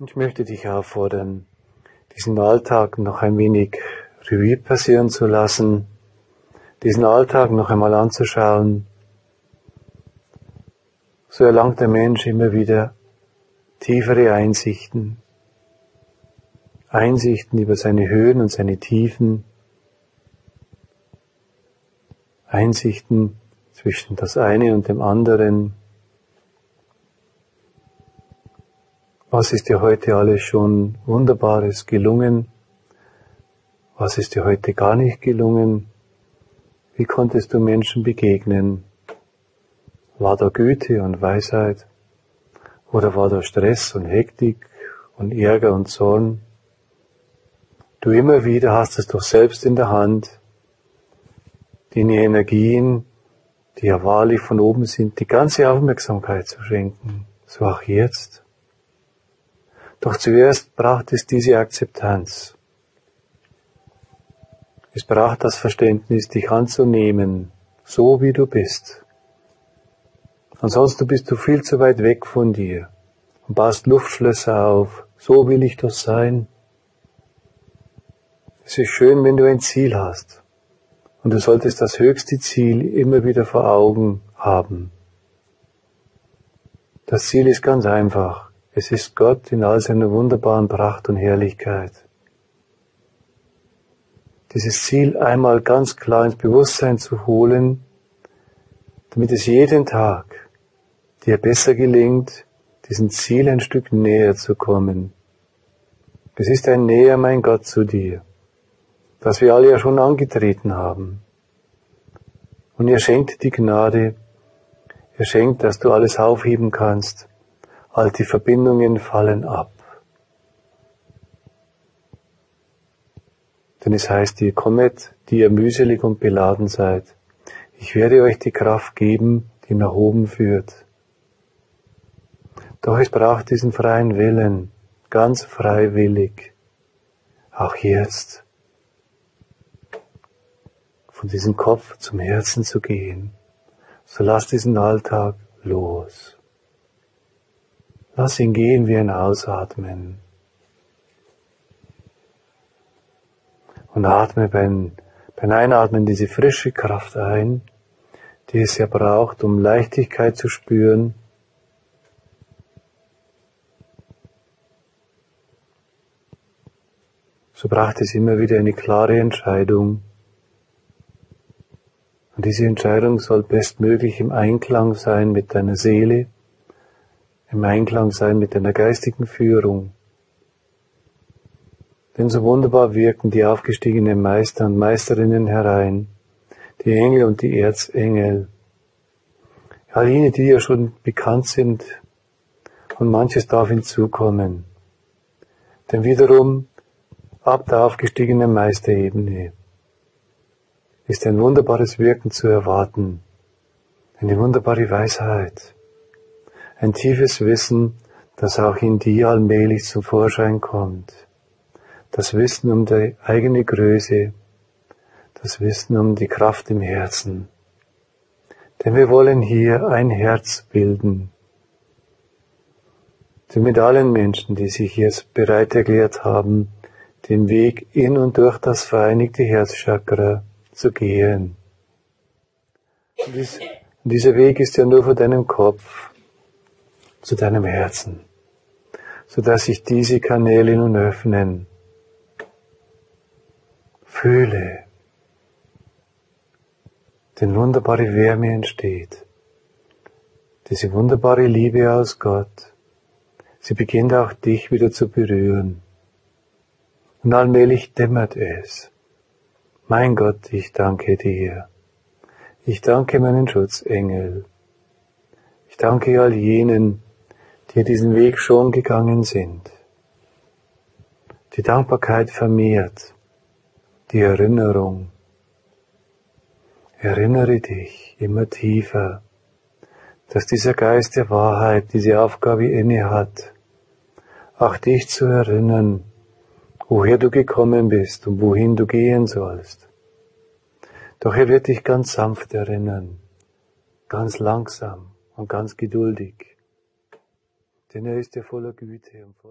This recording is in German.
Ich möchte dich auffordern, diesen Alltag noch ein wenig Revue passieren zu lassen, diesen Alltag noch einmal anzuschauen. So erlangt der Mensch immer wieder tiefere Einsichten, Einsichten über seine Höhen und seine Tiefen, Einsichten zwischen das eine und dem anderen, Was ist dir heute alles schon Wunderbares gelungen? Was ist dir heute gar nicht gelungen? Wie konntest du Menschen begegnen? War da Güte und Weisheit? Oder war da Stress und Hektik und Ärger und Zorn? Du immer wieder hast es doch selbst in der Hand, den Energien, die ja wahrlich von oben sind, die ganze Aufmerksamkeit zu schenken. So auch jetzt. Doch zuerst braucht es diese Akzeptanz. Es braucht das Verständnis, dich anzunehmen, so wie du bist. Ansonsten bist du viel zu weit weg von dir und baust Luftschlösser auf. So will ich doch sein. Es ist schön, wenn du ein Ziel hast. Und du solltest das höchste Ziel immer wieder vor Augen haben. Das Ziel ist ganz einfach. Es ist Gott in all seiner wunderbaren Pracht und Herrlichkeit. Dieses Ziel einmal ganz klar ins Bewusstsein zu holen, damit es jeden Tag dir besser gelingt, diesem Ziel ein Stück näher zu kommen. Es ist ein Näher, mein Gott, zu dir, das wir alle ja schon angetreten haben. Und er schenkt die Gnade, er schenkt, dass du alles aufheben kannst, all die Verbindungen fallen ab. Denn es heißt, ihr kommet, die ihr mühselig und beladen seid. Ich werde euch die Kraft geben, die nach oben führt. Doch es braucht diesen freien Willen, ganz freiwillig, auch jetzt, von diesem Kopf zum Herzen zu gehen. So lass diesen Alltag los. Lass ihn gehen wie ein Ausatmen. Und atme beim, beim Einatmen diese frische Kraft ein, die es ja braucht, um Leichtigkeit zu spüren. So braucht es immer wieder eine klare Entscheidung. Und diese Entscheidung soll bestmöglich im Einklang sein mit deiner Seele, im Einklang sein mit deiner geistigen Führung. Denn so wunderbar wirken die aufgestiegenen Meister und Meisterinnen herein, die Engel und die Erzengel, all jene, die ja schon bekannt sind, und manches darf hinzukommen. Denn wiederum, ab der aufgestiegenen Meisterebene, ist ein wunderbares Wirken zu erwarten, eine wunderbare Weisheit, ein tiefes Wissen, das auch in dir allmählich zum Vorschein kommt. Das Wissen um die eigene Größe, das Wissen um die Kraft im Herzen. Denn wir wollen hier ein Herz bilden. Denn mit allen Menschen, die sich jetzt bereit erklärt haben, den Weg in und durch das vereinigte Herzchakra zu gehen. Und dieser Weg ist ja nur vor deinem Kopf zu deinem Herzen, so dass sich diese Kanäle nun öffnen. Fühle, denn wunderbare Wärme entsteht. Diese wunderbare Liebe aus Gott, sie beginnt auch dich wieder zu berühren. Und allmählich dämmert es. Mein Gott, ich danke dir. Ich danke meinen Schutzengel. Ich danke all jenen, die diesen Weg schon gegangen sind. Die Dankbarkeit vermehrt, die Erinnerung. Erinnere dich immer tiefer, dass dieser Geist der Wahrheit diese Aufgabe inne hat, auch dich zu erinnern, woher du gekommen bist und wohin du gehen sollst. Doch er wird dich ganz sanft erinnern, ganz langsam und ganz geduldig denn er ist ja voller Güte und voller